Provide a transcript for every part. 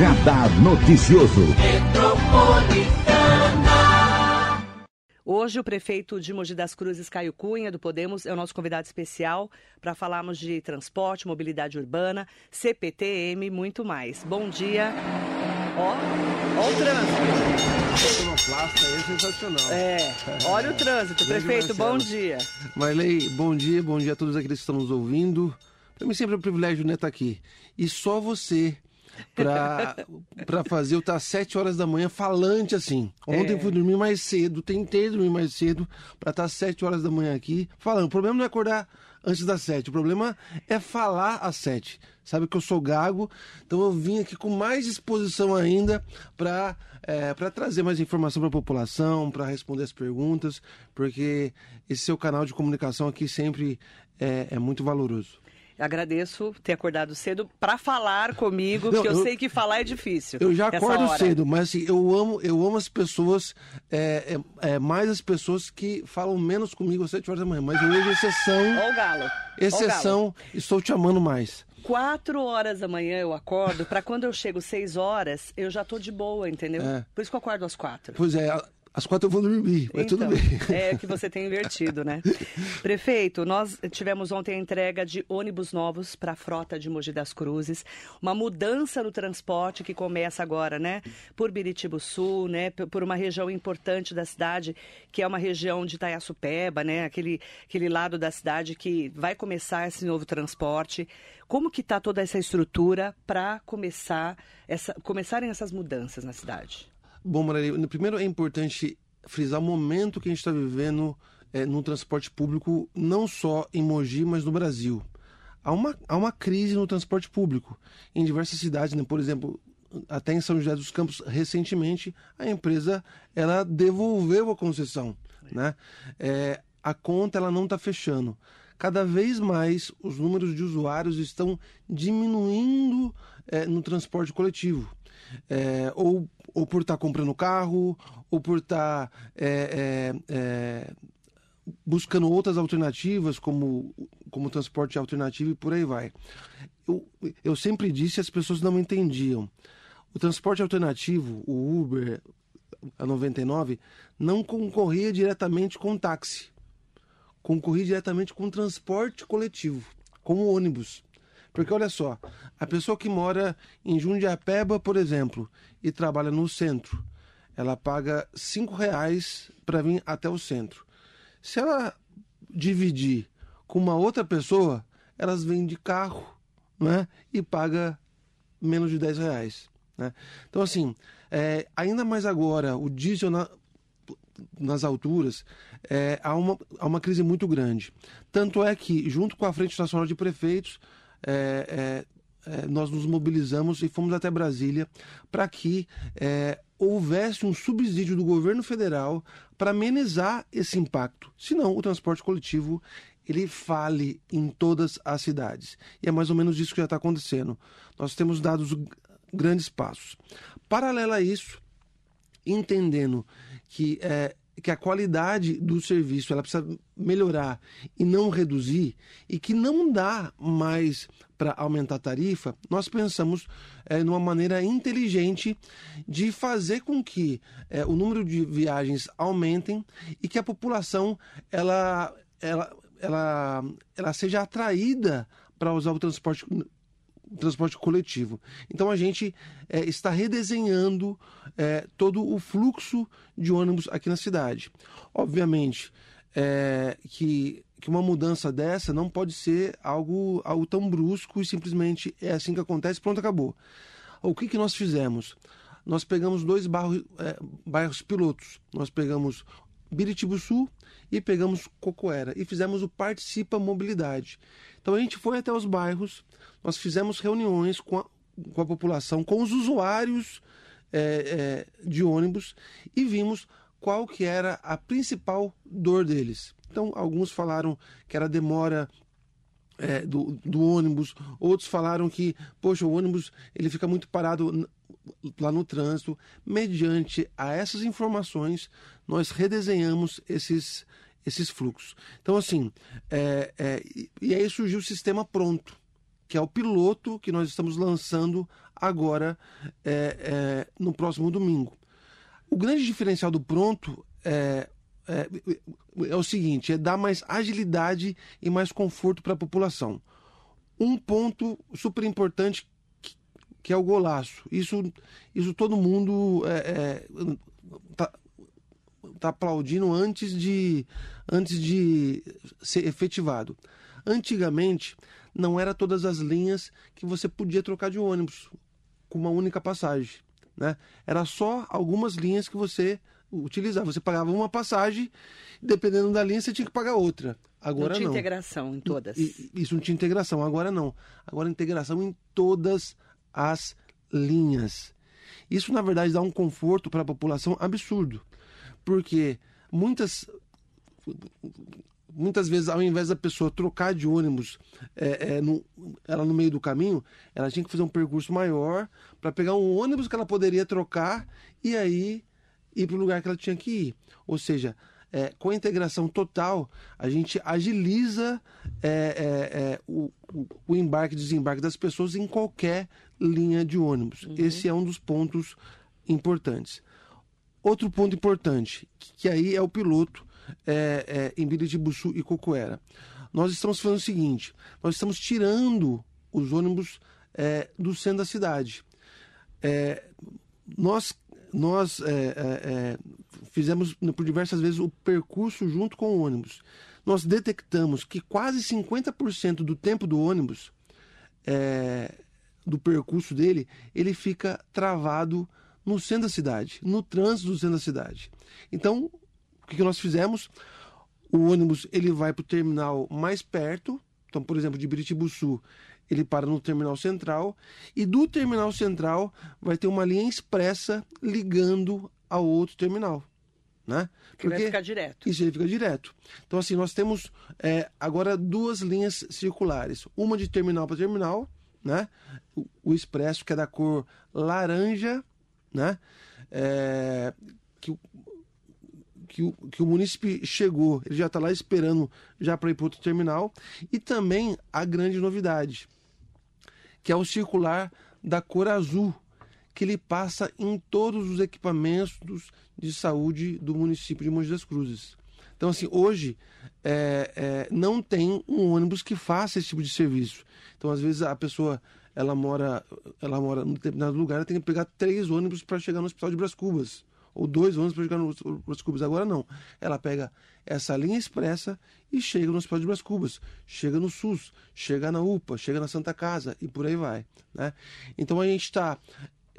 Radar Noticioso. Hoje, o prefeito de Mogi das Cruzes, Caio Cunha, do Podemos, é o nosso convidado especial para falarmos de transporte, mobilidade urbana, CPTM e muito mais. Bom dia. Ó, ó o trânsito. É sensacional. É, olha o trânsito. Prefeito, bom dia. Marley, bom dia, bom dia a todos aqueles que estão nos ouvindo. Para mim sempre é um privilégio né, estar aqui. E só você para fazer eu estar às 7 horas da manhã falante assim. Ontem É. fui dormir mais cedo, tentei dormir mais cedo para estar às 7 horas da manhã aqui falando. O problema não é acordar antes das 7, o problema é falar às 7. Sabe que eu sou gago, então eu vim aqui com mais disposição ainda para é, trazer mais informação para a população, para responder as perguntas, porque esse seu canal de comunicação aqui sempre é, é muito valoroso. Agradeço ter acordado cedo para falar comigo, Não, porque eu, eu- sei que falar é difícil. Eu já acordo hora. cedo, mas assim, eu amo, eu amo as pessoas, é, é, é, mais as pessoas que falam menos comigo às 7 horas da manhã. Mas hoje, exceção, Ó o galo. Ó o galo. exceção, estou te amando mais. Quatro horas da manhã eu acordo, para quando eu chego seis horas, eu já tô de boa, entendeu? É. Por isso que eu acordo às quatro. Pois é, às quatro eu vou dormir, mas tudo Então, bem. É que você tem invertido, né? Prefeito, nós tivemos ontem a entrega de ônibus novos para a frota de Mogi das Cruzes, uma mudança no transporte que começa agora, né? Por Biritibo Sul, né? Por uma região importante da cidade, que é uma região de Itaiaçupeba, né? Aquele, aquele lado da cidade que vai começar esse novo transporte. Como que está toda essa estrutura para começar essa, começarem essas mudanças na cidade? Bom, Maria, primeiro é importante frisar o momento que a gente está vivendo é, no transporte público, não só em Mogi, mas no Brasil. Há uma, há uma crise no transporte público em diversas cidades, né? por exemplo, até em São José dos Campos, recentemente, a empresa ela devolveu a concessão. Né? É, a conta ela não está fechando. Cada vez mais os números de usuários estão diminuindo é, no transporte coletivo. É, ou, ou por estar comprando carro, ou por estar é, é, é, buscando outras alternativas, como, como transporte alternativo e por aí vai. Eu, eu sempre disse as pessoas não entendiam. O transporte alternativo, o Uber, a 99, não concorria diretamente com o táxi. Concorria diretamente com o transporte coletivo, como o ônibus. Porque olha só, a pessoa que mora em Jundiapeba, por exemplo, e trabalha no centro, ela paga cinco reais para vir até o centro. Se ela dividir com uma outra pessoa, elas vêm de carro, né? E paga menos de 10 reais. Né? Então, assim, é, ainda mais agora, o diesel na- nas alturas, é, há, uma, há uma crise muito grande. Tanto é que, junto com a Frente Nacional de Prefeitos, é, é, é, nós nos mobilizamos e fomos até Brasília para que é, houvesse um subsídio do governo federal para amenizar esse impacto. Senão, o transporte coletivo ele fale em todas as cidades. E é mais ou menos isso que já está acontecendo. Nós temos dado os grandes passos. Paralelo a isso, entendendo que, é, que a qualidade do serviço ela precisa melhorar e não reduzir, e que não dá mais para aumentar a tarifa, nós pensamos é, numa maneira inteligente de fazer com que é, o número de viagens aumentem e que a população ela, ela, ela, ela seja atraída para usar o transporte transporte coletivo. Então a gente é, está redesenhando é, todo o fluxo de ônibus aqui na cidade. Obviamente é, que, que uma mudança dessa não pode ser algo, algo tão brusco e simplesmente é assim que acontece, pronto, acabou. O que, que nós fizemos? Nós pegamos dois bairros, é, bairros pilotos. Nós pegamos Biritibu Sul e pegamos Cocoera e fizemos o Participa Mobilidade. Então a gente foi até os bairros, nós fizemos reuniões com a, com a população, com os usuários é, é, de ônibus e vimos qual que era a principal dor deles. Então alguns falaram que era demora é, do, do ônibus, outros falaram que, poxa, o ônibus ele fica muito parado lá no trânsito. Mediante a essas informações, nós redesenhamos esses, esses fluxos. Então, assim, é, é, e- aí surgiu o sistema pronto, que é o piloto que nós estamos lançando agora é, é, no próximo domingo. O grande diferencial do pronto é, é, é o seguinte: é dar mais agilidade e mais conforto para a população. Um ponto super importante que, é o golaço. Isso, isso todo mundo é, tá, tá aplaudindo antes de, antes de ser efetivado. Antigamente, não era todas as linhas que você podia trocar de ônibus com uma única passagem. Né? Era só algumas linhas que você utilizava. Você pagava uma passagem, dependendo da linha, você tinha que pagar outra. Agora não tinha não. integração em todas. Isso não tinha integração. Agora não. Agora integração em todas as linhas. Isso, na verdade, dá um conforto para a população absurdo. Porque muitas muitas vezes, ao invés da pessoa trocar de ônibus, é, é, no, ela no meio do caminho, ela tinha que fazer um percurso maior para pegar um ônibus que ela poderia trocar e aí ir para o lugar que ela tinha que ir. Ou seja, é, com a integração total, a gente agiliza é, é, é o, o, embarque e desembarque das pessoas em qualquer linha de ônibus. Uhum. Esse é um dos pontos importantes. Outro ponto importante, que, que aí é o piloto é, é, em Biritibuçu e Cocoera. Nós estamos fazendo o seguinte: nós estamos tirando os ônibus é, do centro da cidade. É, nós nós é, é, é, fizemos por diversas vezes o percurso junto com o ônibus. Nós detectamos que quase 50% do tempo do ônibus, do percurso dele, ele fica travado no centro da cidade, no trânsito do centro da cidade. Então, que, que nós fizemos? O ônibus ele vai para o terminal mais perto, então, por exemplo, de Biritibuçu, ele para no terminal central e do terminal central vai ter uma linha expressa ligando ao outro terminal. Né? Porque vai ficar direto. Isso, ele fica direto. Então, assim, nós temos é, agora duas linhas circulares. Uma de terminal para terminal, né? O, o, expresso, que é da cor laranja, né? É, que que o, que o munícipe chegou, ele já está lá esperando já para ir para outro terminal. E também a grande novidade, que é o circular da cor azul, que ele passa em todos os equipamentos de saúde do município de Mogi das Cruzes. Então, assim, hoje é, é, não tem um ônibus que faça esse tipo de serviço. Então, às vezes, a pessoa ela mora, ela mora num determinado lugar, ela tem que pegar três ônibus para chegar no hospital de Bras Cubas ou dois ônibus para chegar nos, nos Cubas. Agora não. Ela pega essa linha expressa e chega no Hospital de Bras Cubas, chega no SUS, chega na UPA, chega na Santa Casa e por aí vai. Né? Então a gente está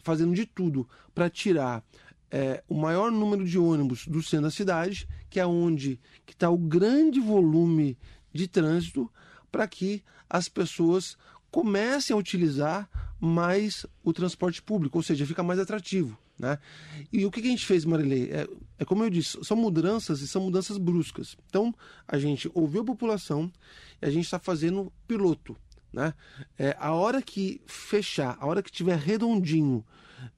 fazendo de tudo para tirar é, o maior número de ônibus do centro da cidade, que é onde está o grande volume de trânsito, para que as pessoas comecem a utilizar mais o transporte público, ou seja, fica mais atrativo. Né? E o que a gente fez, Marilei? É, é como eu disse, são mudanças e são mudanças bruscas. Então, a gente ouviu a população e a gente está fazendo piloto. Né? É, a hora que fechar, a hora que tiver redondinho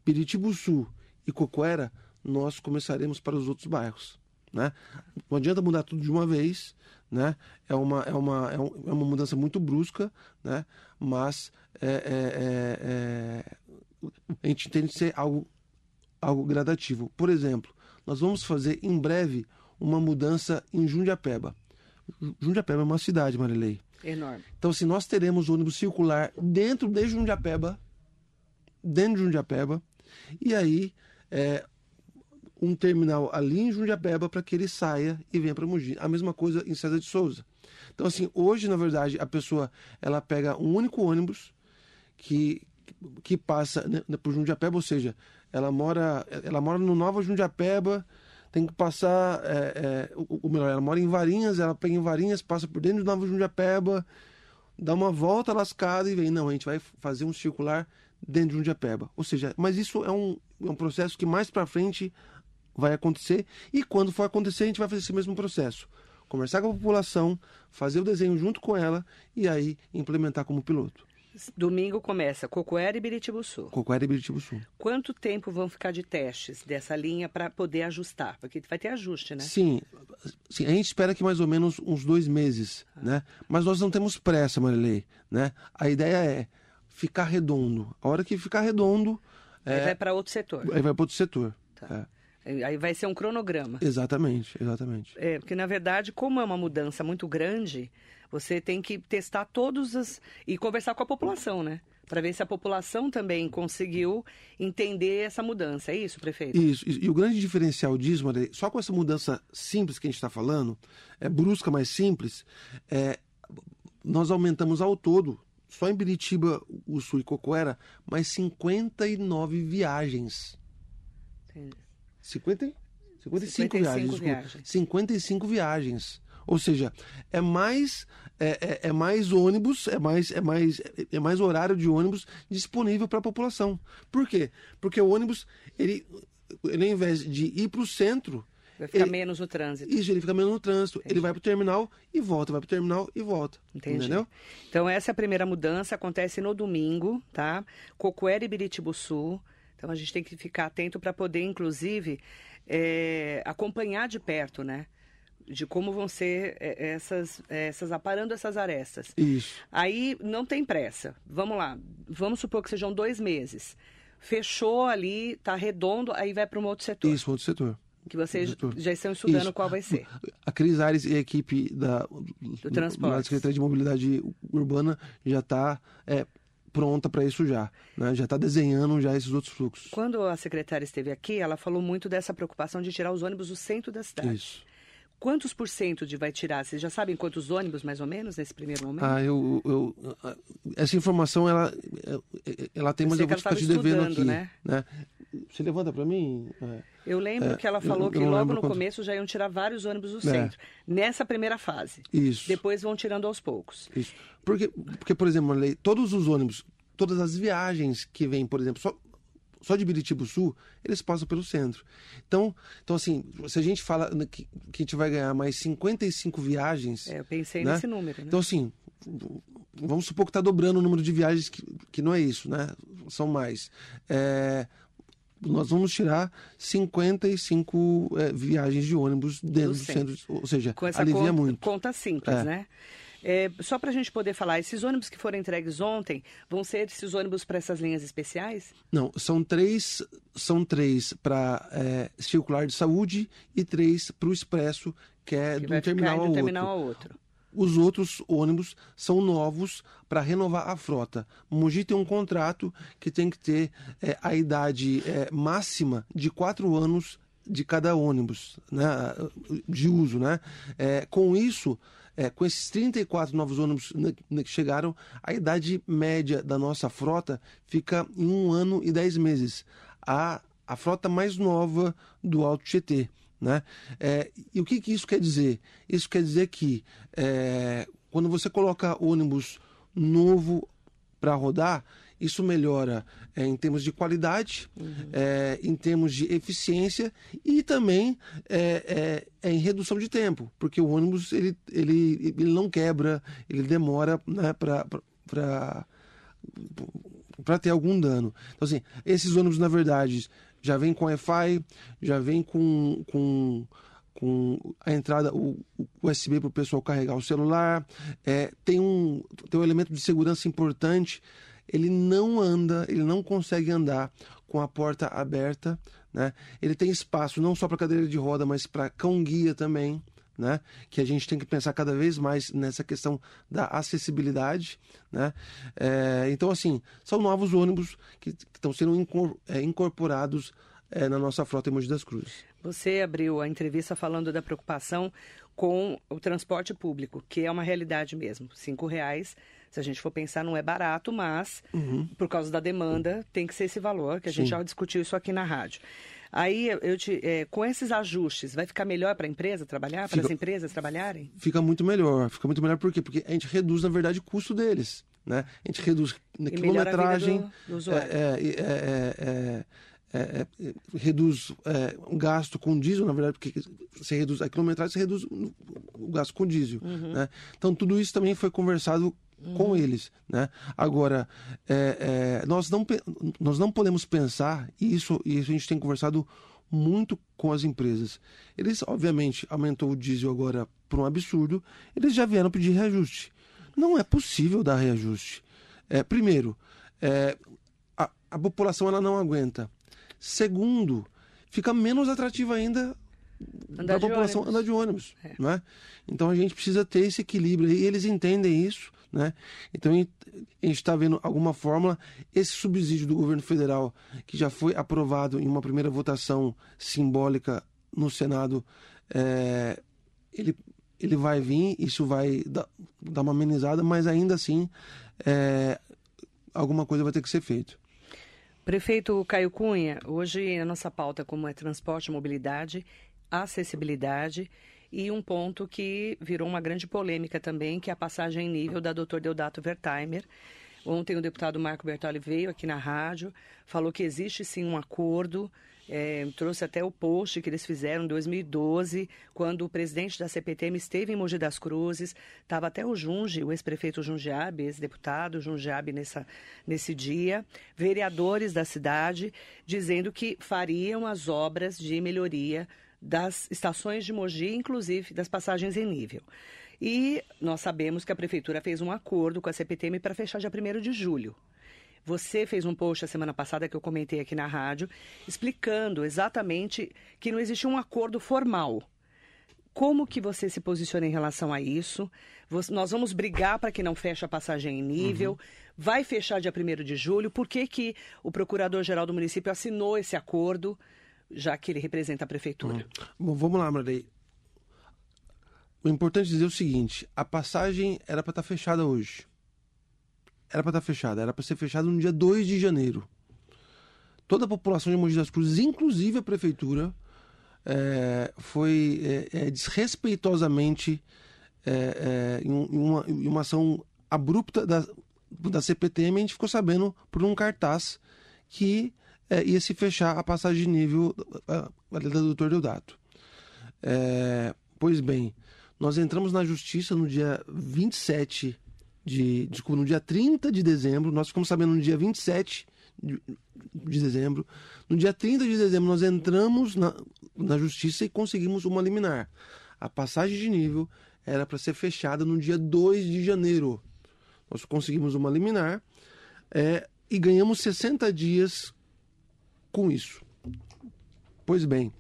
Piritibuçu e Cocoera, nós começaremos para os outros bairros. Né? Não adianta mudar tudo de uma vez, né? É uma, é uma, é, é uma mudança muito brusca, né? Mas é, é, é, é a gente tem que ser algo algo gradativo. Por exemplo, nós vamos fazer em breve uma mudança em Jundiapeba. Jundiapeba é uma cidade, Marilei. Enorme. Então, se nós teremos ônibus circular dentro de Jundiapeba, dentro de Jundiapeba, e aí é, um terminal ali em Jundiapeba para que ele saia e venha para Mogi. A mesma coisa em César de Souza. Então, assim, hoje, na verdade, a pessoa ela pega um único ônibus que, que passa né, por Jundiapeba, ou seja, ela mora, ela mora no Nova Jundiapeba, tem que passar, é, é, o, melhor, ela mora em Varinhas, ela pega em Varinhas, passa por dentro do Nova Jundiapeba, dá uma volta lascada e vem, não, a gente vai fazer um circular dentro de Jundiapeba. Ou seja, mas isso é um, é um processo que mais para frente vai acontecer e quando for acontecer a gente vai fazer esse mesmo processo. Conversar com a população, fazer o desenho junto com ela e aí implementar como piloto. Domingo começa Cocoera e Biritibuçu. Cocoera e Biritibuçu. Quanto tempo vão ficar de testes dessa linha para poder ajustar? Porque vai ter ajuste, né? Sim, sim, a gente espera que mais ou menos uns dois meses, ah. né? Mas nós não temos pressa, Marilei, né? A ideia é ficar redondo. A hora que ficar redondo, Aí vai para outro setor. aí vai para outro setor. Tá. É, Aí vai ser um cronograma. exatamente, exatamente. É, porque na verdade, como é uma mudança muito grande, você tem que testar todos as. e conversar com a população, né? Para ver se a população também conseguiu entender essa mudança. É isso, prefeito? Isso. E o grande diferencial disso, Maria, só com essa mudança simples que a gente está falando, é brusca, mas simples, é, nós aumentamos ao todo, só em Biritiba, o Sul e Cocoera, mais 59 viagens. Entendi. 50, 55, 55 viagens, viagens. 55 viagens. Ou seja, é mais é, é- é mais ônibus, é mais é mais é mais horário de ônibus disponível para a população. Por quê? Porque o ônibus ele, ele ao invés de ir para o centro, Vai ficar ele- menos no trânsito. isso ele fica menos no trânsito. Ele vai para o terminal e volta, vai para o terminal e volta. Entendi. Entendeu? Então, essa é a primeira mudança, acontece no domingo, tá? Cocoera e Biritibuçu. Então, a gente tem que ficar atento para poder, inclusive, é, acompanhar de perto, né? De como vão ser é, essas, essas, aparando essas arestas. Isso. Aí não tem pressa. Vamos lá. Vamos supor que sejam dois meses. Fechou ali, tá redondo, aí vai para um outro setor. Isso, outro setor. Que vocês já estão estudando Isso. qual vai ser. A Cris Ares e a equipe da, do, transporte. da Secretaria de Mobilidade Urbana já está pronta para isso já. Né? Já está desenhando já esses outros fluxos. Quando a secretária esteve aqui, ela falou muito dessa preocupação de tirar os ônibus do centro da cidade. Isso. Quantos por cento de vai tirar? Vocês já sabem quantos ônibus, mais ou menos, nesse primeiro momento? Ah, eu, eu, essa informação ela, ela tem, Eu mas eu vou ficar te devendo aqui. né? Você levanta para mim? É. Eu lembro é, que ela falou eu que logo no quanto- começo já iam tirar vários ônibus do É. centro. Nessa primeira fase. Isso. Depois vão tirando aos poucos. Isso. Porque, porque por exemplo, todos os ônibus, todas as viagens que vêm, por exemplo, só, só de Biritiba Sul, eles passam pelo centro. Então, então assim, se a gente fala que, que a gente vai ganhar mais 55 viagens, É, eu pensei Né? nesse número, né? então assim, vamos supor que está dobrando o número de viagens, que, que não é isso, né? São mais. É, nós vamos tirar 55 é, viagens de ônibus dentro do, centro. centro. ou seja, alivia conta, muito. conta simples, É. né? É, só para a gente poder falar, esses ônibus que foram entregues ontem, vão ser esses ônibus para essas linhas especiais? Não, são três, são três para circular de saúde e três para o expresso, que é Que um terminal de ao um terminal ao outro. Os outros ônibus são novos para renovar a frota. Mogi tem um contrato que tem que ter é, a idade é, máxima de quatro anos de cada ônibus né, de uso. Né? É, com isso, é, com esses 34 novos ônibus que chegaram, a idade média da nossa frota fica em um ano e dez meses. A, a frota mais nova do Alto Tietê. Né? É, e o que, que isso quer dizer? Isso quer dizer que é, quando você coloca ônibus novo para rodar, isso melhora é, em termos de qualidade, é, em termos de eficiência e também é em redução de tempo, porque o ônibus ele, ele, ele não quebra, ele demora né, para para ter algum dano. Então, assim, esses ônibus, na verdade, já vem com Wi-Fi, já vem com, com, com a entrada, o, o USB para o pessoal carregar o celular, é, tem, um, tem um elemento de segurança importante, ele não anda, ele não consegue andar com a porta aberta, né? Ele tem espaço não só para cadeira de roda, mas para cão-guia também, né? Que a gente tem que pensar cada vez mais nessa questão da acessibilidade, né? É, então, assim, são novos ônibus que que estão sendo incor- é, incorporados é, na nossa frota em Mogi das Cruzes. Você abriu a entrevista falando da preocupação com o transporte público, que é uma realidade mesmo. Cinco reais, se a gente for pensar, não é barato, mas por causa da demanda tem que ser esse valor, que a gente Sim. já discutiu isso aqui na rádio. Aí, eu te, é, com esses ajustes, vai ficar melhor para a empresa trabalhar, para as empresas trabalharem? Fica muito melhor, fica muito melhor por quê? Porque a gente reduz, na verdade, o custo deles, né? A gente reduz E quilometragem, do- do é, é, é, é, é, reduz o gasto com diesel, na verdade, porque você reduz a quilometragem, você reduz o o gasto com diesel. Uhum. Né? Então, tudo isso também foi conversado com eles. Né? Agora, é, é, nós, não, nós não podemos pensar, e isso, e isso a gente tem conversado muito com as empresas. Eles, obviamente, aumentou o diesel agora por um absurdo, eles já vieram pedir reajuste. Não é possível dar reajuste. É, primeiro, é, a, a população ela não aguenta. Segundo, fica menos atrativo ainda para a população ônibus. andar de ônibus. É. Né? Então a gente precisa ter esse equilíbrio e eles entendem isso. Né? Então a gente está vendo alguma fórmula. Esse subsídio do governo federal, que já foi aprovado em uma primeira votação simbólica no Senado, é, ele, ele vai vir, isso vai dar, dar uma amenizada, mas ainda assim é, alguma coisa vai ter que ser feita. Prefeito Caio Cunha, hoje a nossa pauta como é transporte mobilidade, acessibilidade e um ponto que virou uma grande polêmica também, que é a passagem em nível da Dr. Deodato Wertheimer. Ontem o deputado Marco Bertoli veio aqui na rádio, falou que existe sim um acordo, é, trouxe até o post que eles fizeram em 2012, quando o presidente da CPTM esteve em Mogi das Cruzes, estava até o Junge, o ex-prefeito Jundiabe, ex-deputado Jundiabe nessa, nesse dia, vereadores da cidade, dizendo que fariam as obras de melhoria das estações de Mogi, inclusive das passagens em nível. E nós sabemos que a prefeitura fez um acordo com a CPTM para fechar dia 1 de julho. Você fez um post a semana passada que eu comentei aqui na rádio, explicando exatamente que não existe um acordo formal. Como que você se posiciona em relação a isso? Nós vamos brigar para que não feche a passagem em nível. Uhum. Vai fechar dia 1 de julho. Por que, que o procurador-geral do município assinou esse acordo? já que ele representa a prefeitura. Hum. Bom, vamos lá, Marley. O importante é dizer o seguinte: a passagem era para estar tá fechada hoje. Era para estar tá fechada, era para ser fechada no dia 2 de janeiro. Toda a população de Mogi das Cruzes, inclusive a prefeitura, é, foi é, é, desrespeitosamente é, é, em, uma, em uma ação abrupta da, da CPTM, a gente ficou sabendo por um cartaz que é, ia se fechar a passagem de nível da doutor Deodato. É, pois bem, nós entramos na justiça no dia 27 de. Desculpa, no dia 30 de dezembro, nós ficamos sabendo no dia 27 de, de dezembro. No dia 30 de dezembro, nós entramos na, na justiça e conseguimos uma liminar. A passagem de nível era para ser fechada no dia 2 de janeiro. Nós conseguimos uma liminar é, e ganhamos 60 dias com isso. Pois bem,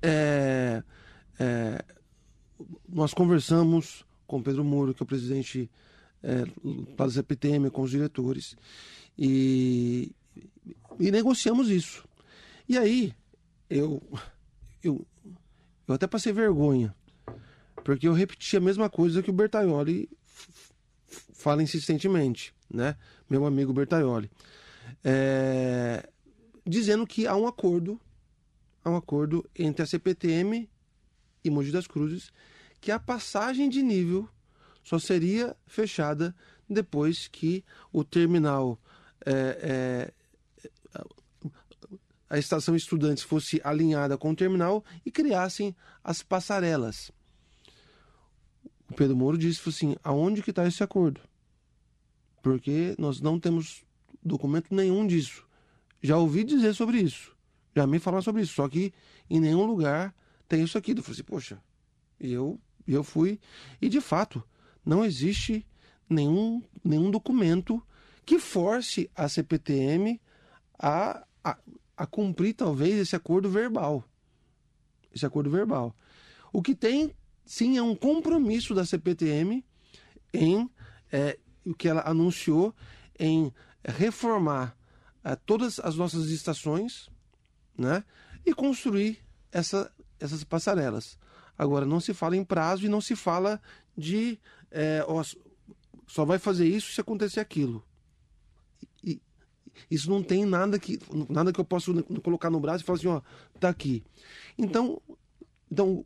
é, é, nós conversamos com Pedro Muro, que é o presidente é, da CPTM, com os diretores, e, e negociamos isso. E aí, eu, eu, eu até passei vergonha, porque eu repeti a mesma coisa que o Bertaioli fala insistentemente, né? Meu amigo Bertaioli. É, dizendo que há um acordo, há um acordo entre a CPTM e Mogi das Cruzes, que a passagem de nível só seria fechada depois que o terminal é, é, a estação estudantes fosse alinhada com o terminal e criassem as passarelas. O Pedro Moro disse assim: aonde que está esse acordo? Porque nós não temos documento nenhum disso. Já ouvi dizer sobre isso. Já me falaram sobre isso. Só que em nenhum lugar tem isso aqui. Eu falei assim, poxa, eu, eu fui. E de fato, não existe nenhum, nenhum documento que force a CPTM a, a, a cumprir talvez esse acordo verbal. Esse acordo verbal. O que tem, sim, é um compromisso da CPTM em é, o que ela anunciou em reformar a todas as nossas estações né, e construir essa, essas passarelas. Agora, não se fala em prazo e não se fala de é, ó, só vai fazer isso se acontecer aquilo. E, isso não tem nada que, nada que eu possa colocar no braço e falar assim, ó, tá aqui. Então, então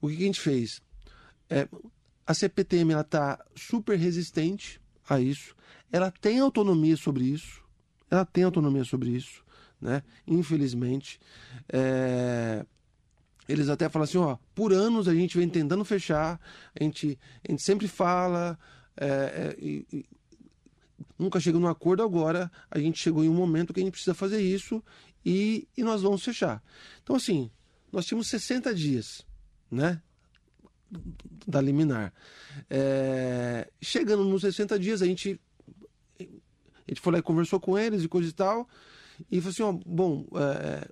o que a gente fez? É, a CPTM ela está super resistente a isso, ela tem autonomia sobre isso, ela tem autonomia sobre isso, né? Infelizmente. É... Eles até falam assim, ó, por anos a gente vem tentando fechar, a gente, a gente sempre fala, é, é, e, nunca chega num acordo agora, a gente chegou em um momento que a gente precisa fazer isso e, e nós vamos fechar. Então, assim, nós tínhamos 60 dias, né? Da liminar. É, chegando nos 60 dias, a gente A gente foi lá e conversou com eles e coisa e tal. E falou assim: ó, bom, é,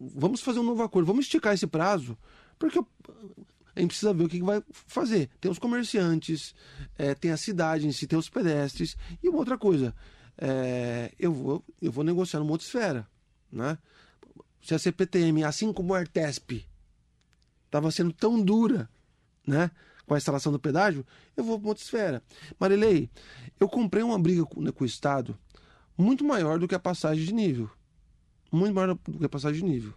vamos fazer um novo acordo, vamos esticar esse prazo, porque a gente precisa ver o que vai fazer. Tem os comerciantes, é, tem a cidade em si, tem os pedestres. E uma outra coisa, é, eu, vou, eu vou negociar numa outra esfera. Né? Se a CPTM, assim como a Artesp, estava sendo tão dura né, com a instalação do pedágio, eu vou para outra esfera. Marilei, eu comprei uma briga com, né, com o Estado muito maior do que a passagem de nível. Muito maior do que a passagem de nível.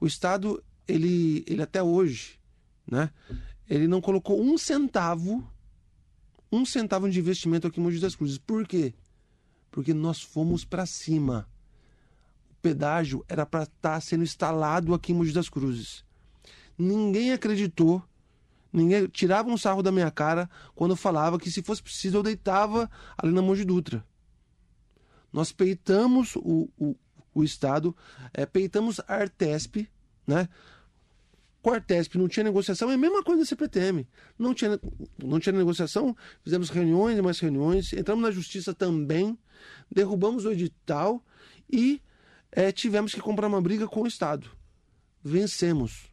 O Estado, ele, ele até hoje, né? Ele não colocou um centavo, um centavo de investimento aqui em Mogi das Cruzes. Por quê? Porque nós fomos para cima. O pedágio era para estar tá sendo instalado aqui em Mogi das Cruzes. Ninguém acreditou, ninguém tirava um sarro da minha cara quando eu falava que se fosse preciso eu deitava ali na Mogi Dutra. Nós peitamos o, o, o Estado, é, peitamos a Artesp, né? com a Artesp não tinha negociação, é a mesma coisa da CPTM. Não tinha, não tinha negociação, fizemos reuniões e mais reuniões, entramos na justiça também, derrubamos o edital e é, tivemos que comprar uma briga com o Estado. Vencemos.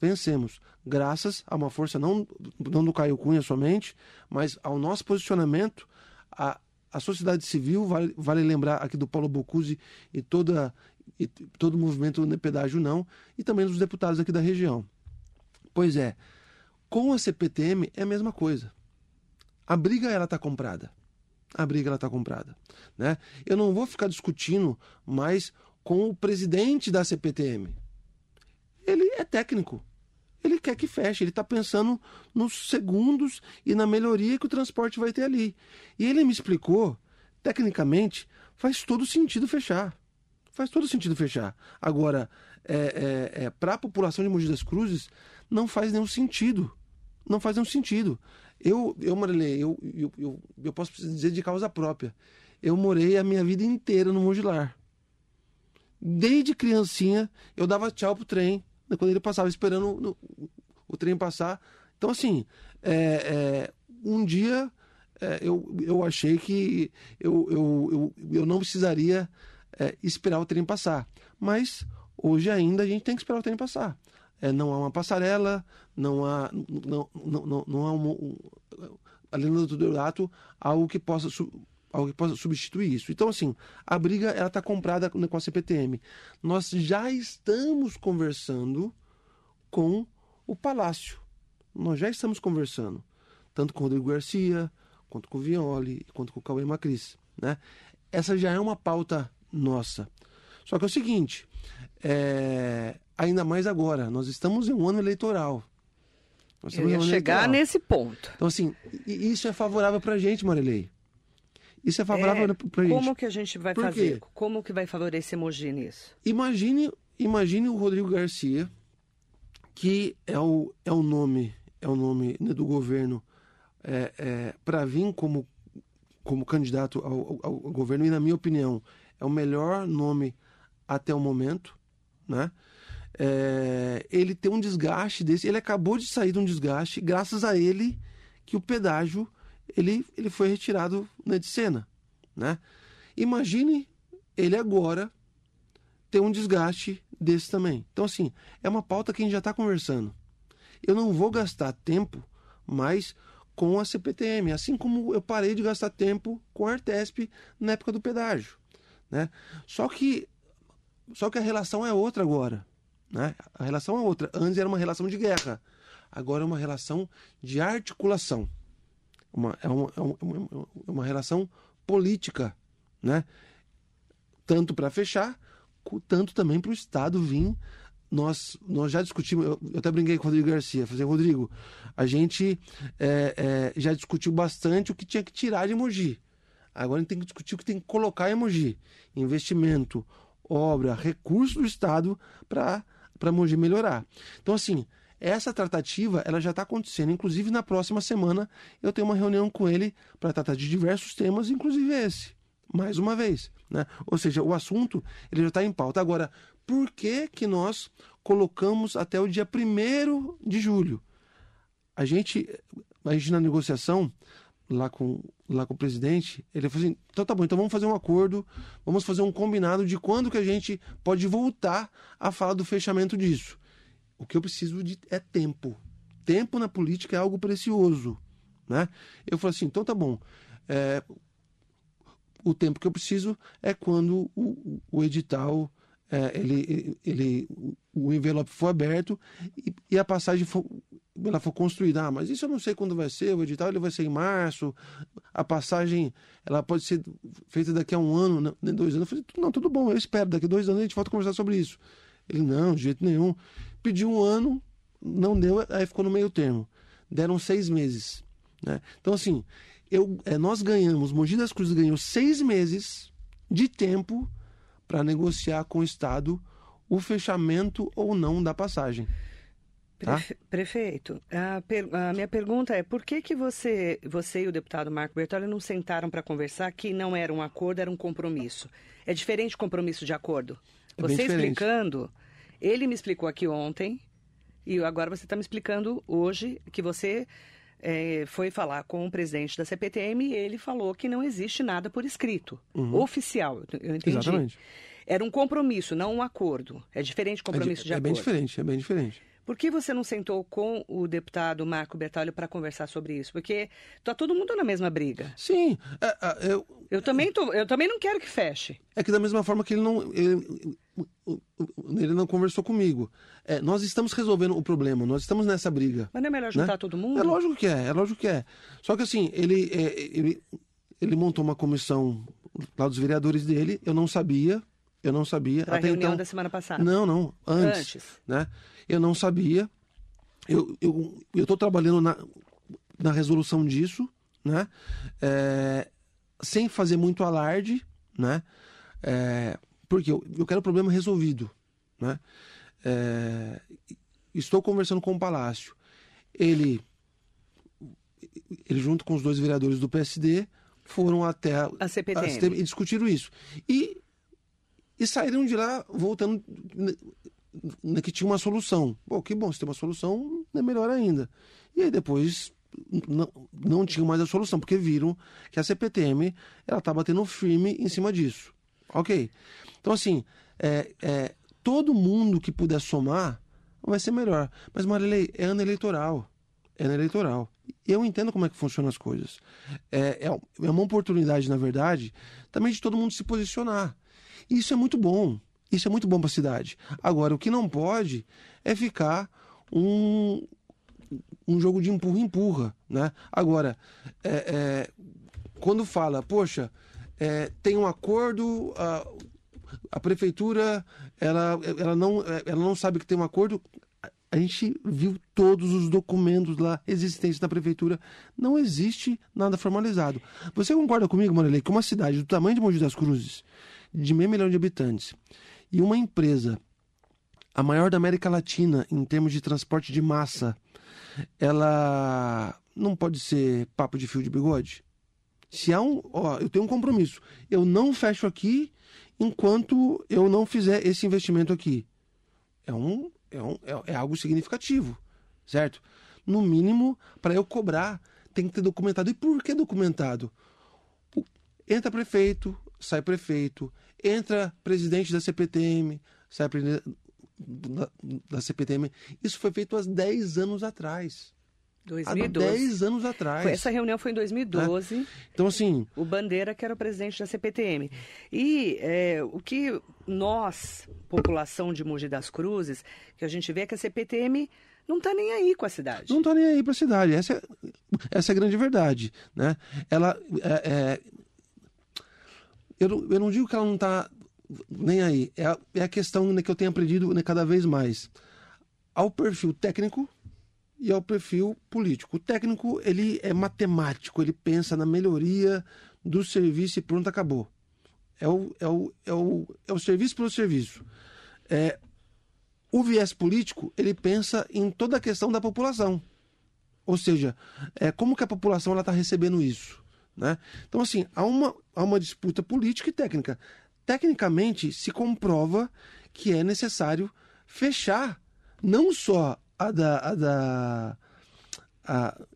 Vencemos. Graças a uma força não, não do Caio Cunha somente, mas ao nosso posicionamento, a, a sociedade civil, vale, vale lembrar aqui do Paulo Bocuse e toda e todo o movimento pedágio não, e também dos deputados aqui da região. Pois é, com a CPTM é a mesma coisa. A briga ela está comprada. A briga ela está comprada, né? Eu não vou ficar discutindo mais com o presidente da CPTM. Ele é técnico. Ele quer que feche. Ele está pensando nos segundos e na melhoria que o transporte vai ter ali. E ele me explicou, tecnicamente, faz todo sentido fechar faz todo sentido fechar. Agora, é, é, é para a população de Mogi das Cruzes, não faz nenhum sentido. Não faz nenhum sentido. Eu, eu Marilê, eu, eu, eu, eu posso dizer de causa própria. Eu morei a minha vida inteira no Mogilar. Desde criancinha, eu dava tchau pro trem, quando ele passava, esperando no, o trem passar. Então, assim, é, é, um dia é, eu, eu achei que eu, eu, eu, eu não precisaria é, esperar o trem passar. Mas hoje ainda a gente tem que esperar o trem passar. É, não há uma passarela, não há, não, não, não, não há um, um, além do ato, algo que possa algo que possa substituir isso. Então, assim, a briga ela está comprada com a CPTM. Nós já estamos conversando com o Palácio. Nós já estamos conversando, tanto com o Rodrigo Garcia, quanto com o Violi, quanto com o Cauê Macris. Né? Essa já é uma pauta nossa. Só que é o seguinte, é... ainda mais agora, nós estamos em um ano eleitoral. Nós Eu ia um chegar eleitoral. nesse ponto. Então, assim, isso é favorável para a gente, Marilei. Isso é favorável é, para gente. Como que a gente vai Por fazer? Quê? Como que vai favorecer Mogi nisso? Imagine, imagine o Rodrigo Garcia, que é o, é o nome, é o nome né, do governo é, é, para vir como, como candidato ao, ao, ao governo, e na minha opinião, é o melhor nome até o momento, né? É, ele tem um desgaste desse, ele acabou de sair de um desgaste, graças a ele que o pedágio ele, ele foi retirado né, de cena, né? Imagine ele agora ter um desgaste desse também. Então, assim, é uma pauta que a gente já está conversando. Eu não vou gastar tempo mais com a CPTM, assim como eu parei de gastar tempo com a Artesp na época do pedágio. Né? Só que só que a relação é outra agora. Né? A relação é outra. Antes era uma relação de guerra. Agora é uma relação de articulação. Uma, é, uma, é, uma, é uma relação política. Né? Tanto para fechar, tanto também para o Estado vir. Nós, nós já discutimos, eu, eu até brinquei com o Rodrigo Garcia, falei, Rodrigo, a gente é, é, já discutiu bastante o que tinha que tirar de Mogi. Agora a gente tem que discutir o que tem que colocar em Mogi. Investimento, obra, recurso do Estado para Mogi melhorar. Então, assim, essa tratativa ela já está acontecendo. Inclusive, na próxima semana eu tenho uma reunião com ele para tratar de diversos temas, inclusive esse. Mais uma vez. Né? Ou seja, o assunto ele já está em pauta. Agora, por que, que nós colocamos até o dia 1 de julho? A gente, a gente na negociação lá com, lá com o presidente, ele falou assim: então tá bom, então vamos fazer um acordo, vamos fazer um combinado de quando que a gente pode voltar a falar do fechamento disso. O que eu preciso de é tempo. Tempo na política é algo precioso. Né? Eu falei assim: então tá bom. É, o tempo que eu preciso é quando o, o edital é, ele, ele, o envelope for aberto e, e a passagem for, ela for construída. Ah, mas isso eu não sei quando vai ser, o edital ele vai ser em março, a passagem ela pode ser feita daqui a um ano, nem dois anos. Eu falei, não, tudo bom, eu espero, daqui a dois anos a gente volta a conversar sobre isso. Ele, não, de jeito nenhum. Pediu um ano, não deu, aí ficou no meio termo. Deram seis meses. Né? Então, assim, eu, é, nós ganhamos, Mogi das Cruzes ganhou seis meses de tempo para negociar com o Estado o fechamento ou não da passagem. Tá? Prefeito, a, per, a, minha pergunta é por que, que você, você e o deputado Marco Bertoli não sentaram para conversar que não era um acordo, era um compromisso? É diferente compromisso de acordo? É você explicando, ele me explicou aqui ontem, e agora você está me explicando hoje que você é, foi falar com o presidente da CPTM e ele falou que não existe nada por escrito, Uhum. oficial. Eu entendi. Exatamente. Era um compromisso, não um acordo. É diferente de É, compromisso di- de é acordo. bem diferente, é bem diferente. Por que você não sentou com o deputado Marco Bertolli para conversar sobre isso? Porque tá todo mundo na mesma briga. Sim, é, é, eu, Eu também, tô, eu também não quero que feche. É que da mesma forma que ele não ele, ele não conversou comigo. É, nós estamos resolvendo o problema, nós estamos nessa briga. Mas não é melhor juntar Né? todo mundo? É lógico que é, é lógico que é. Só que assim, ele, é, ele, ele montou uma comissão lá dos vereadores dele, eu não sabia, eu não sabia. Para a até reunião então, da semana passada. Não, não, antes. Antes. Né? Eu não sabia. Eu eu estou trabalhando na, na resolução disso, né? É, sem fazer muito alarde, né? É, porque eu, eu quero o problema resolvido, né? É, estou conversando com o Palácio. Ele, ele junto com os dois vereadores do PSD foram até a, A CPTM. e discutiram isso. E, e saíram de lá voltando que tinha uma solução. Pô, que bom, se tem uma solução, é melhor ainda. E aí depois não, não mais a solução, porque viram que a CPTM ela tá batendo firme em cima disso. Ok. Então, assim, é, é, todo mundo que puder somar vai ser melhor. Mas, Marilei, é ano eleitoral. É ano eleitoral. Eu entendo como é que funcionam as coisas. É, é, é uma oportunidade, na verdade, também de todo mundo se posicionar. E isso é muito bom. Isso é muito bom para a cidade. Agora, o que não pode é ficar um, um jogo de empurra-empurra. Né? Agora, é, é, quando fala, poxa, é, tem um acordo, a, a prefeitura ela, ela, não, ela não sabe que tem um acordo. A gente viu todos os documentos lá existentes na prefeitura. Não existe nada formalizado. Você concorda comigo, Marilei, que uma cidade do tamanho de Mogi das Cruzes, de meio milhão de habitantes, e uma empresa, a maior da América Latina em termos de transporte de massa, ela não pode ser papo de fio de bigode? Se há um. Ó, eu tenho um compromisso. Eu não fecho aqui enquanto eu não fizer esse investimento aqui. É, um, é, um, é, é algo significativo, certo? No mínimo, para eu cobrar, tem que ter documentado. E por que documentado? Entra prefeito, sai prefeito, entra presidente da CPTM, sai presidente da, da CPTM. Isso foi feito há 10 anos atrás. Há 2012. 10 anos atrás. Essa reunião foi em 2012. Então, assim, O Bandeira, que era o presidente da CPTM. E é, o que nós, população de Mogi das Cruzes, que a gente vê é que a CPTM não está nem aí com a cidade. não tá nem aí para a cidade. Essa é, essa é a grande verdade, né? Ela é, é- eu, eu não digo que ela não tá nem aí. É a, é a questão né, que eu tenho aprendido né, cada vez mais. Ao perfil técnico e ao perfil político. O técnico, ele é matemático, ele pensa na melhoria do serviço e pronto, acabou. É o, é o, é o, é o serviço pelo serviço. É, o viés político, ele pensa em toda a questão da população. Ou seja, é, como que a população está recebendo isso? Né? Então, assim, há uma, há uma disputa política e técnica. Tecnicamente, se comprova que é necessário fechar não só a da, a da, a,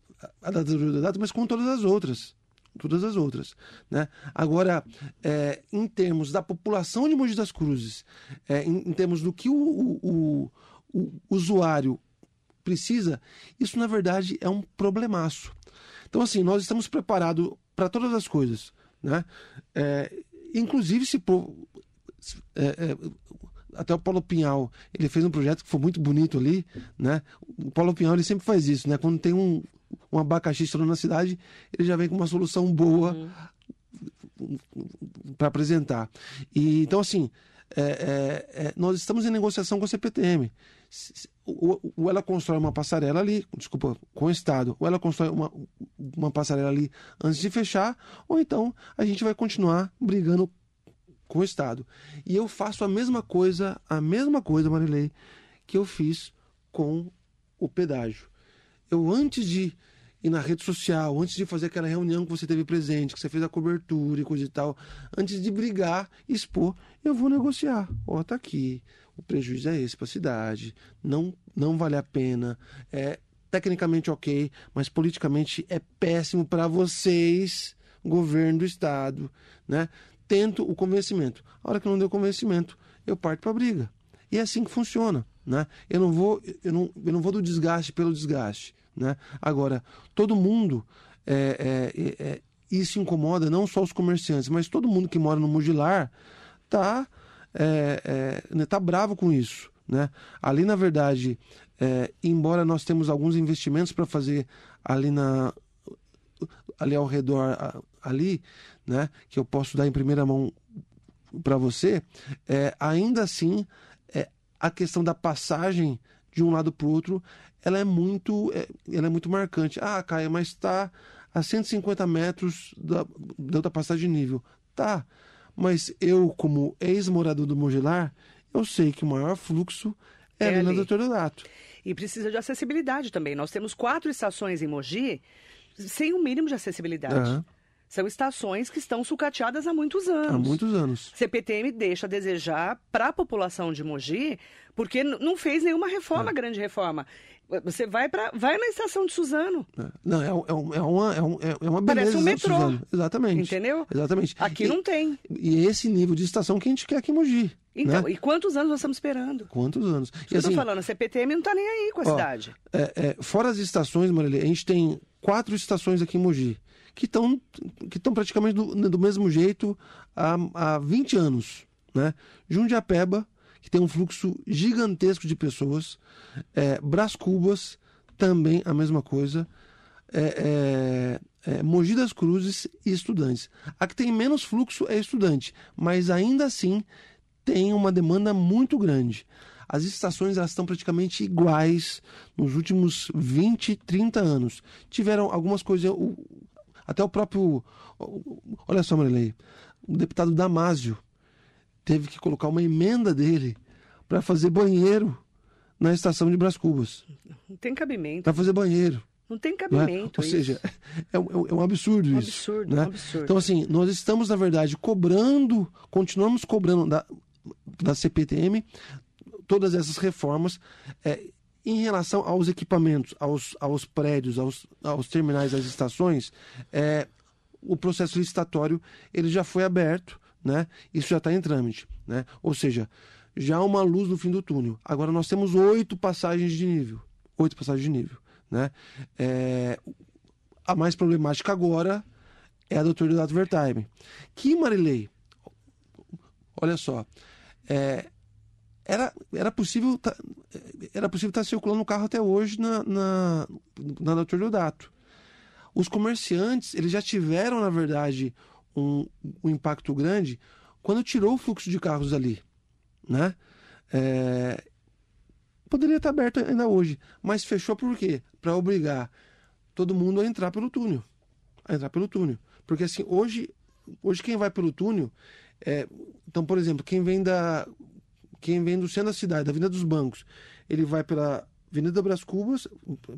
a da data, mas com todas as outras. Todas as outras. Né? Agora, é, em termos da população de Mogi das Cruzes, é, em, em, termos do que o, o, o, o usuário precisa, isso na verdade é um problemaço. Então, assim, nós estamos preparados para todas as coisas. Né? É, inclusive, se. É, é, até o Paulo Pinhal, ele fez um projeto que foi muito bonito ali, né? O Paulo Pinhal, ele sempre faz isso, né? Quando tem um, um abacaxi estourando na cidade, ele já vem com uma solução boa uhum. para apresentar. E, então, assim, é, é, é, nós estamos em negociação com a CPTM. Ou, ela constrói uma passarela ali, desculpa, com o Estado, ou ela constrói uma, uma passarela ali antes de fechar, ou então a gente vai continuar brigando com o Estado. E eu faço a mesma coisa, a mesma coisa, Marilei, que eu fiz com o pedágio. Eu, antes de ir na rede social, antes de fazer aquela reunião que você teve presente, que você fez a cobertura e coisa e tal, antes de brigar, expor, eu vou negociar. Ó, oh, tá aqui. O prejuízo é esse para a cidade. Não, não vale a pena. É tecnicamente ok, mas politicamente é péssimo para vocês, governo do estado, né? Tento o convencimento. A hora que não deu convencimento, eu parto para briga. E é assim que funciona, né? Eu não vou, eu não, eu não vou do desgaste pelo desgaste. Né? Agora, todo mundo, é, é, é, isso incomoda não só os comerciantes, mas todo mundo que mora no Mugilar está é, é, né, tá bravo com isso. Né? Ali, na verdade, é, embora nós temos alguns investimentos para fazer ali na ali ao redor ali, né, que eu posso dar em primeira mão para você, é, ainda assim é, a questão da passagem de um lado para o outro ela é muito, é, ela é muito marcante. Ah, Caio, mas está a 150 metros da, da outra passagem de nível. Tá, mas eu, como ex-morador do Mogilar, eu sei que o maior fluxo é, é ali na Doutor Donato. E precisa de acessibilidade também. Nós temos quatro estações em Mogi sem o um mínimo de acessibilidade. Uhum. São estações que estão sucateadas há muitos anos. Há muitos anos. CPTM deixa a desejar para a população de Mogi, porque não fez nenhuma reforma, é. grande reforma. Você vai para vai na estação de Suzano. É. Não, é, é, é, uma, é, um, é uma beleza. Parece um metrô. Suzano. Exatamente. Entendeu? Exatamente. Aqui e, não tem. E esse nível de estação que a gente quer aqui em Mogi. Então, né? e quantos anos nós estamos esperando? Quantos anos? E eu assim, falando, a CPTM não está nem aí com a ó, cidade. É, é, fora as estações, Marília, a gente tem quatro estações aqui em Mogi que estão que estão praticamente do, do mesmo jeito há, há 20 anos. Né? Jundiapeba, que tem um fluxo gigantesco de pessoas. É, Cubas, também a mesma coisa. É, é, é, Mogi das Cruzes e estudantes. A que tem menos fluxo é estudante, mas ainda assim tem uma demanda muito grande. As estações elas estão praticamente iguais nos últimos 20, 30 anos. Tiveram algumas coisas. Até o próprio. Olha só, Marilei. O deputado Damásio teve que colocar uma emenda dele para fazer banheiro na estação de Brás Cubas. Não tem cabimento. Para fazer banheiro. Não tem cabimento. Ou isso. seja, é um, é um absurdo um isso. Absurdo, né? um absurdo. Então, assim, nós estamos, na verdade, cobrando, continuamos cobrando da, da CPTM todas essas reformas. É, em relação aos equipamentos, aos, aos prédios, aos, aos terminais das estações, é, o processo licitatório ele já foi aberto, né? Isso já está em trâmite, né? Ou seja, já há uma luz no fim do túnel. Agora nós temos oito passagens de nível, oito passagens de nível, né? É, a mais problemática agora é a doutora Dato Vertime, que Marilei, olha só, é, era, era possível tá, era possível estar tá circulando o carro até hoje na, na, na Doutor Deodato. Os comerciantes, eles já tiveram, na verdade, um, um impacto grande quando tirou o fluxo de carros ali, né? É, poderia estar aberto ainda hoje, mas fechou por quê? Para obrigar todo mundo a entrar pelo túnel, a entrar pelo túnel, porque assim hoje, hoje quem vai pelo túnel, é, então por exemplo, quem vem da quem vem do centro da cidade, da Avenida dos Bancos, ele vai pela Avenida Bras Cubas,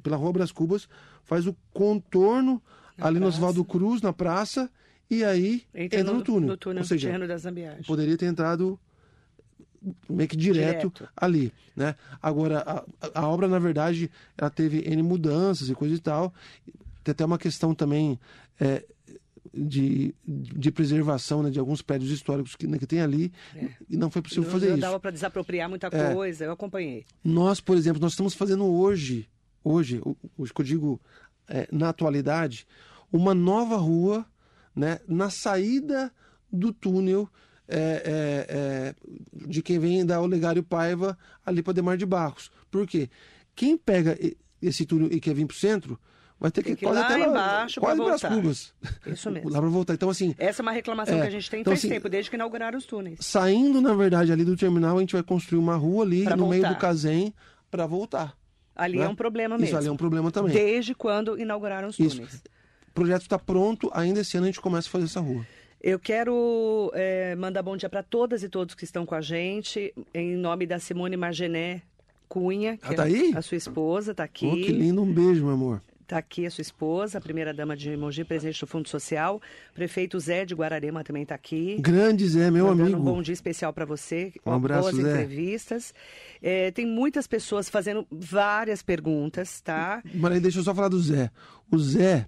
pela Rua Bras Cubas, faz o contorno na ali praça. no Oswaldo Cruz, na praça, e aí entra, entra no, no, túnel. No túnel Ou seja, das poderia ter entrado meio que direto, direto. ali, né? Agora, a, a, obra, na verdade, ela teve N mudanças e coisa e tal. tem até uma questão também é, de, de preservação né, de alguns prédios históricos que, né, que tem ali É. e não foi possível Não- fazer não isso. dava para desapropriar muita É. coisa, eu acompanhei. Nós, por exemplo, nós estamos fazendo hoje, hoje, hoje que eu digo é, na atualidade, uma nova rua né, na saída do túnel é, é, é, de quem vem da Olegário Paiva ali para Demar de Barros. Por quê? Quem pega esse túnel e quer vir para o centro vai ter Tem que, ir lá até embaixo Brás voltar. Cubas. Isso mesmo. lá para voltar. Então, assim, Essa é uma reclamação É, que a gente tem então, faz assim, tempo, desde que inauguraram os túneis. saindo, na verdade, ali do terminal, a gente vai construir uma rua ali Pra no meio voltar. do Casem para voltar. Ali né? é um problema mesmo. Isso ali é um problema também. Desde quando inauguraram os Isso. túneis. O projeto está pronto, ainda esse ano a gente começa a fazer essa rua. Eu quero é, mandar bom dia para todas e todos que estão com a gente, em nome da Simone Margené Cunha, que Ah, tá é aí? a sua esposa, está aqui. Oh, que lindo, um beijo, meu amor. Está aqui a sua esposa, a primeira-dama de Mogi, presidente do Fundo Social. Prefeito Zé de Guararema também está aqui. Grande Zé, meu Mandando amigo. um bom dia especial para você. Um abraço, boas Zé. entrevistas. É, tem muitas pessoas fazendo várias perguntas, tá? Mas aí deixa eu só falar do Zé. O Zé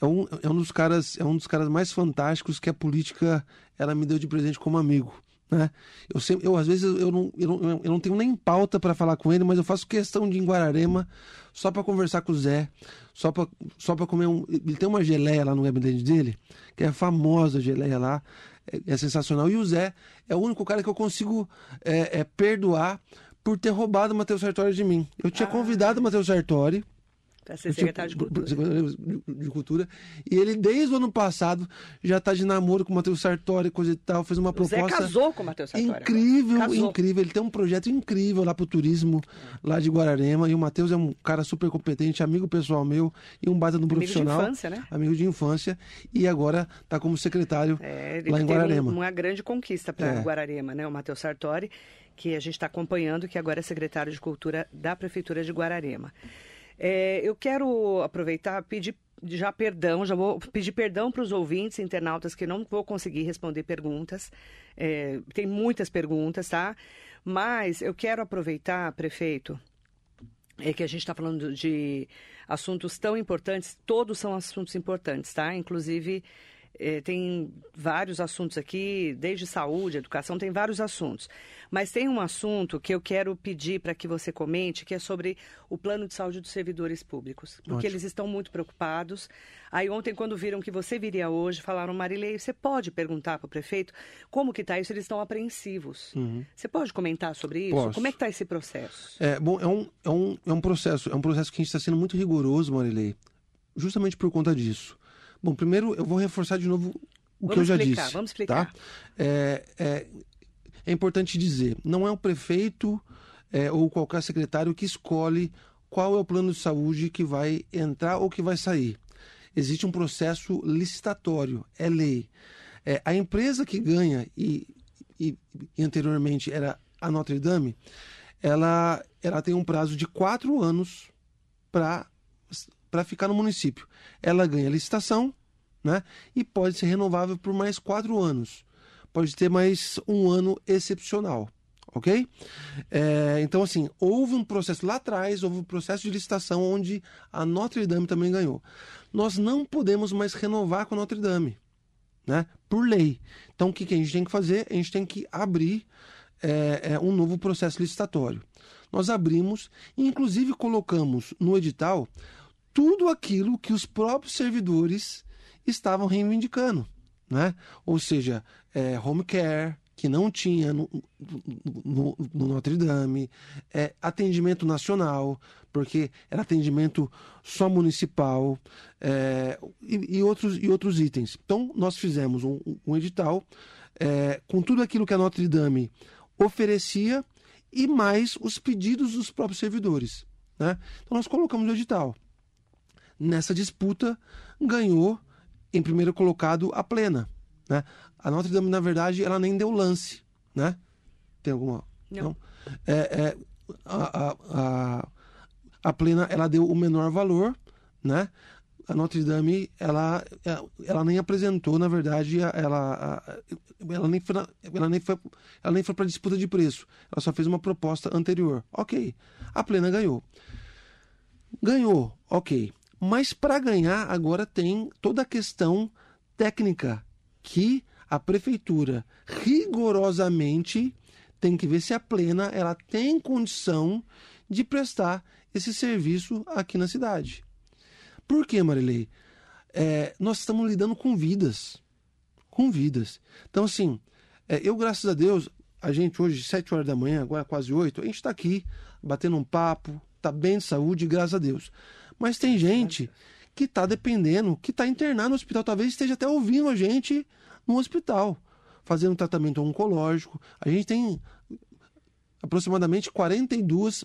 é um, é um dos caras, é um dos caras mais fantásticos que a política ela me deu de presente como amigo. Né? Eu, sempre, eu às vezes eu não, eu não, eu não tenho nem pauta para falar com ele, mas eu faço questão de ir em Guararema só para conversar com o Zé, só para só para comer um. Ele tem uma geleia lá no gabinete dele, que é a famosa geleia lá, é, é sensacional. E o Zé é o único cara que eu consigo é, é, perdoar por ter roubado o Matheus Sartori de mim. Eu tinha convidado o Matheus Sartori Para ser secretário de Cultura. De- Cultura. E ele, desde o ano passado, já está de namoro com o Matheus Sartori, coisa e tal. Fez uma O Zé proposta. casou com o Matheus Sartori. Incrível, Casou. incrível. Ele tem um projeto incrível lá pro turismo, lá de Guararema. E o Matheus é um cara super competente, amigo pessoal meu e um baita de um Amigo de profissional. infância, né? Amigo de infância. E agora está como secretário É, ele lá em um- Guararema. uma grande conquista para É. Guararema, né? O Matheus Sartori, que a gente está acompanhando, que agora é secretário de Cultura da Prefeitura de Guararema. É, eu quero aproveitar pedir já perdão, já vou pedir perdão para os ouvintes, internautas, que não vou conseguir responder perguntas. É, tem muitas perguntas, tá? Mas eu quero aproveitar, prefeito, é que a gente está falando de assuntos tão importantes, todos são assuntos importantes, tá? Inclusive, eh, tem vários assuntos aqui, desde saúde, educação, tem vários assuntos. Mas tem um assunto que eu quero pedir para que você comente, que é sobre o plano de saúde dos servidores públicos. Porque Ótimo. eles estão muito preocupados. Aí ontem, quando viram que você viria hoje, falaram, Marilei, você pode perguntar para o prefeito como que está isso? Eles estão apreensivos. Você pode comentar sobre isso? Posso. Como é que está esse processo? É, bom, é um, é, um, é um processo, é um processo que a gente está sendo muito rigoroso, Marilei, justamente por conta disso. Bom, primeiro eu vou reforçar de novo o que Vamos eu já explicar, disse. vamos explicar. Tá? É, é, é importante dizer, não é o prefeito é, ou qualquer secretário que escolhe qual é o plano de saúde que vai entrar ou que vai sair. Existe um processo licitatório, é lei. É, a empresa que ganha, e, e- e anteriormente era a Notre Dame, ela, ela tem um prazo de quatro anos para ficar no município. Ela ganha licitação né, e pode ser renovável por mais quatro anos. Pode ter mais um ano excepcional. Ok? É, então, assim, houve um processo lá atrás, houve um processo de licitação onde a Notre Dame também ganhou. Nós não podemos mais renovar com a Notre Dame né? Por lei. Então, o que, que a gente tem que fazer? A gente tem que abrir é, é, um novo processo licitatório. Nós abrimos, inclusive colocamos no edital tudo aquilo que os próprios servidores estavam reivindicando, né? Ou seja, é, home care, que não tinha no, no- no Notre Dame, é, atendimento nacional, porque era atendimento só municipal, é, e, e outros, e outros itens. Então, nós fizemos um, um edital é, com tudo aquilo que a Notre Dame oferecia e mais os pedidos dos próprios servidores. Né? Então, nós colocamos no edital. Nessa disputa, ganhou em primeiro colocado a Plena. Né? A Notre Dame, na verdade, ela nem deu lance. Né? Tem alguma. Não. É, é, a, a, a, a Plena ela deu o menor valor, né? A Notre Dame ela, ela nem apresentou, na verdade, ela, ela nem foi, ela nem foi, ela nem foi para disputa de preço. Ela só fez uma proposta anterior. Ok, a Plena ganhou. Ganhou, ok. Mas para ganhar, agora tem toda a questão técnica que a prefeitura rigorosamente tem que ver se a plena ela tem condição de prestar esse serviço aqui na cidade. Por quê, Marilei? É, nós estamos lidando com vidas. Com vidas. Então, assim, é, eu, graças a Deus, a gente hoje, sete horas da manhã, agora quase oito, a gente está aqui batendo um papo, está bem de saúde, graças a Deus. Mas tem gente que está dependendo, que está internado no hospital, talvez esteja até ouvindo a gente no hospital, fazendo tratamento oncológico. A gente tem aproximadamente 42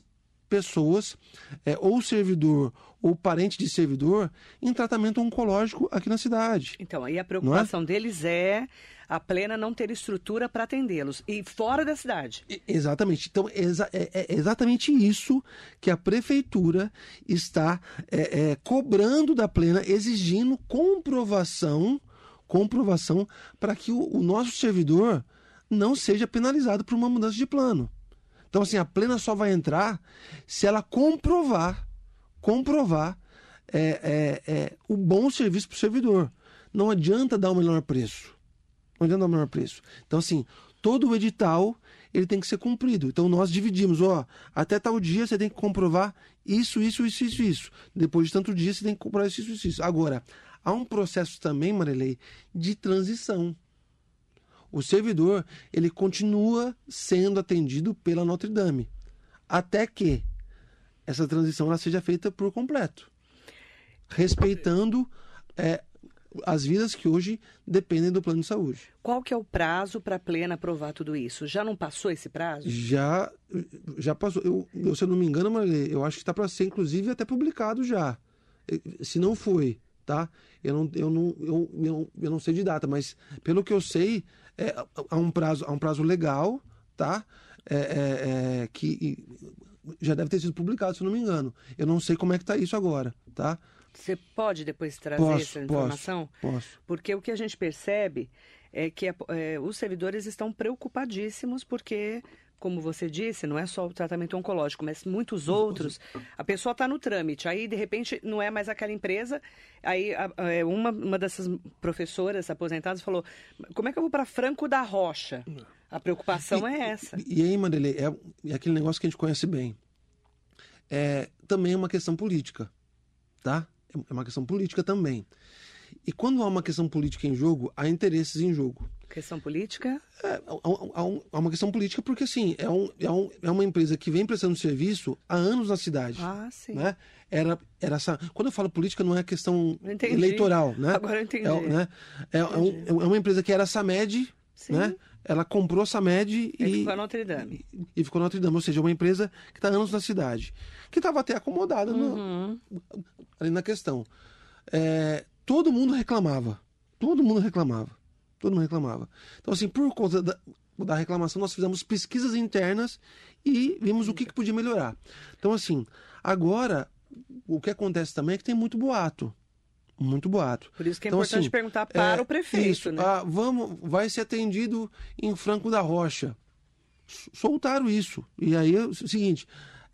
pessoas, é, ou servidor ou parente de servidor, em tratamento oncológico aqui na cidade. Então, aí a preocupação é? deles é a plena não ter estrutura para atendê-los e fora da cidade. Exatamente. Então, é, é, é, exatamente isso que a prefeitura está é, é, cobrando da plena, exigindo comprovação, comprovação para que o, o nosso servidor não seja penalizado por uma mudança de plano. Então, assim, a plena só vai entrar se ela comprovar, comprovar é, é, é, o bom serviço para o servidor. Não adianta dar o melhor preço. Não adianta dar o melhor preço. Então, assim, todo o edital ele tem que ser cumprido. Então, nós dividimos, ó, até tal dia você tem que comprovar isso, isso, isso, isso, isso. Depois de tanto dia você tem que comprovar isso, isso, isso. Agora, há um processo também, Marilei, de transição o servidor ele continua sendo atendido pela Notre Dame, até que essa transição ela seja feita por completo, respeitando é, as vidas que hoje dependem do plano de saúde. Qual que é o prazo para a plena aprovar tudo isso? Já não passou esse prazo? Já, já passou. Eu, eu se eu não me engano, eu acho que está para ser, inclusive, até publicado já. Se não foi, tá? Eu não, eu não, eu, eu, eu não sei de data, mas pelo que eu sei, é, há, um prazo, há um prazo legal, tá? É, é, é, que já deve ter sido publicado, se não me engano. Eu não sei como é que está isso agora, tá? Você pode depois trazer posso, essa informação? Posso, posso. Porque o que a gente percebe é que é, os servidores estão preocupadíssimos porque como você disse, não é só o tratamento oncológico, mas muitos outros. A pessoa está no trâmite, aí de repente não é mais aquela empresa. Aí a, a, é, uma, uma dessas professoras aposentadas falou: como é que eu vou para Franco da Rocha? A preocupação e, é essa. E, e aí, Marilê, é, é, aquele negócio que a gente conhece bem. É também é uma questão política, tá? É uma questão política também. E quando há uma questão política em jogo, há interesses em jogo. Questão política? É, há, uma questão política porque, assim, é, um, é, um, é uma empresa que vem prestando serviço há anos na cidade. Ah, sim. Né? Era, era essa... Quando eu falo política, não é questão entendi. eleitoral, né? Agora eu entendi. É, né? é, é, um, é uma empresa que era Samed, sim. né? Ela comprou a Samed e... E ficou Notre Dame. E, e ficou Notre Dame, ou seja, uma empresa que está anos na cidade. Que estava até acomodada uhum. no, ali na questão. É, todo mundo reclamava. Todo mundo reclamava. Todo mundo reclamava. Então, assim, por conta da, da reclamação, nós fizemos pesquisas internas e vimos o que, que podia melhorar. Então, assim, agora, o que acontece também é que tem muito boato. Muito boato. Por isso que é então, importante assim, perguntar para é, o prefeito, isso, né? Ah, vamos, vai ser atendido em Franco da Rocha. Soltaram isso. E aí é o seguinte: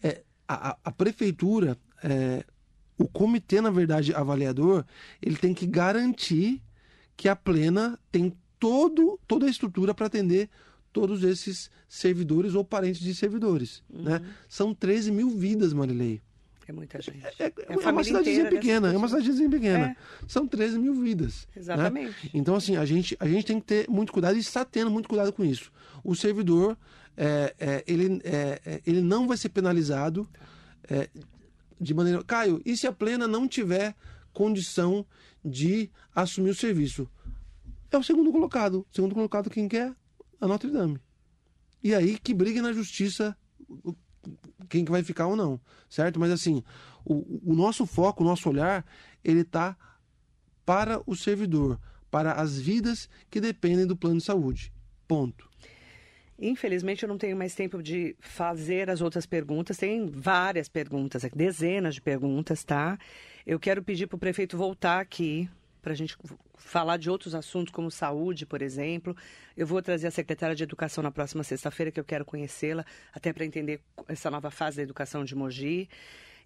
é, a, a prefeitura, é, o comitê, na verdade, avaliador, ele tem que garantir que a Plena tem todo, toda a estrutura para atender todos esses servidores ou parentes de servidores. Uhum. Né? São 13 mil vidas, Marilei. É muita gente. É, é, é, é uma cidadezinha pequena, é uma cidadezinha pequena. É. São 13 mil vidas. Né? Exatamente. Né? Então, assim, a gente, a gente tem que ter muito cuidado e está tendo muito cuidado com isso. O servidor, é, é, ele, ele não vai ser penalizado de maneira. Caio, e se a plena não tiver condição de assumir o serviço. É o segundo colocado. O segundo colocado quem quer? A Notre Dame. E aí que brigue na justiça quem que vai ficar ou não, certo? Mas assim, o, o nosso foco, o nosso olhar, ele está para o servidor, para as vidas que dependem do plano de saúde. Ponto. Infelizmente, eu não tenho mais tempo de fazer as outras perguntas. Tem várias perguntas, dezenas de perguntas, tá? Eu quero pedir para o prefeito voltar aqui para a gente falar de outros assuntos, como saúde, por exemplo. Eu vou trazer a secretária de Educação na próxima sexta-feira, que eu quero conhecê-la, até para entender essa nova fase da educação de Mogi.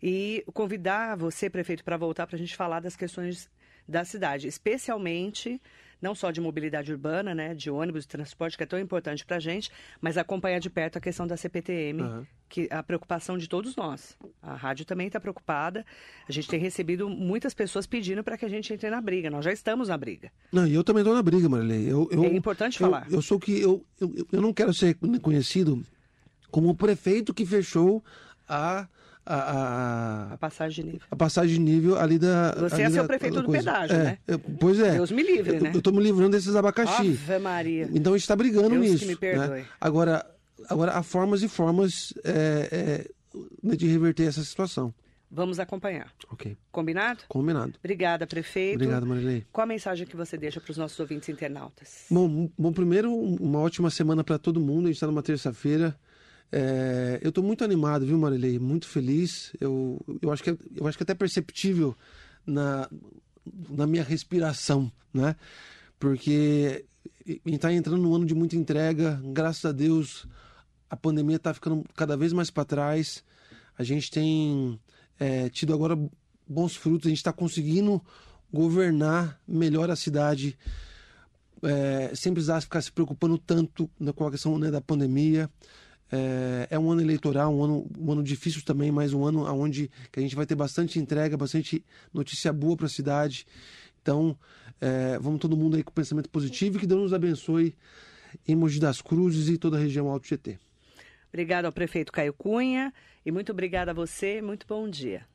E convidar você, prefeito, para voltar para a gente falar das questões da cidade, especialmente não só de mobilidade urbana, né, de ônibus, de transporte, que é tão importante para a gente, mas acompanhar de perto a questão da CPTM, uhum. que a preocupação de todos nós. A rádio também está preocupada. A gente tem recebido muitas pessoas pedindo para que a gente entre na briga. Nós já estamos na briga. Não, e eu também estou na briga, Marilei. Eu, eu, é importante eu, falar. Eu sou que eu, eu, eu não quero ser conhecido como o prefeito que fechou a a, a, a, passagem de nível. A passagem de nível ali da. Você ali é seu prefeito do pedágio, é, né? Eu, pois é. Deus me livre, eu, né? Eu estou me livrando desses abacaxi. Ave Maria. Então a gente está brigando Deus nisso. Que me perdoe. Né? Agora, agora, há formas e formas é, é, de reverter essa situação. Vamos acompanhar. Ok. Combinado? Combinado. Obrigada, prefeito. Obrigado, Marilei. Qual a mensagem que você deixa para os nossos ouvintes internautas? Bom, bom primeiro, uma ótima semana para todo mundo. A gente está numa terça-feira. É, eu estou muito animado, viu, Marilei? Muito feliz. Eu, eu, acho que, é, eu acho que é até perceptível na, na minha respiração, né? Porque está entrando num ano de muita entrega. Graças a Deus, a pandemia está ficando cada vez mais para trás. A gente tem é, tido agora bons frutos. A gente está conseguindo governar melhor a cidade. É, sem precisar ficar se preocupando tanto né, com a questão né, da pandemia. É, é, um ano eleitoral, um ano, um ano difícil também, mas um ano onde a gente vai ter bastante entrega, bastante notícia boa para a cidade. Então, é, vamos todo mundo aí com pensamento positivo e que Deus nos abençoe em Mogi das Cruzes e toda a região Alto GT. Obrigado ao prefeito Caio Cunha e muito obrigada a você. Muito bom dia.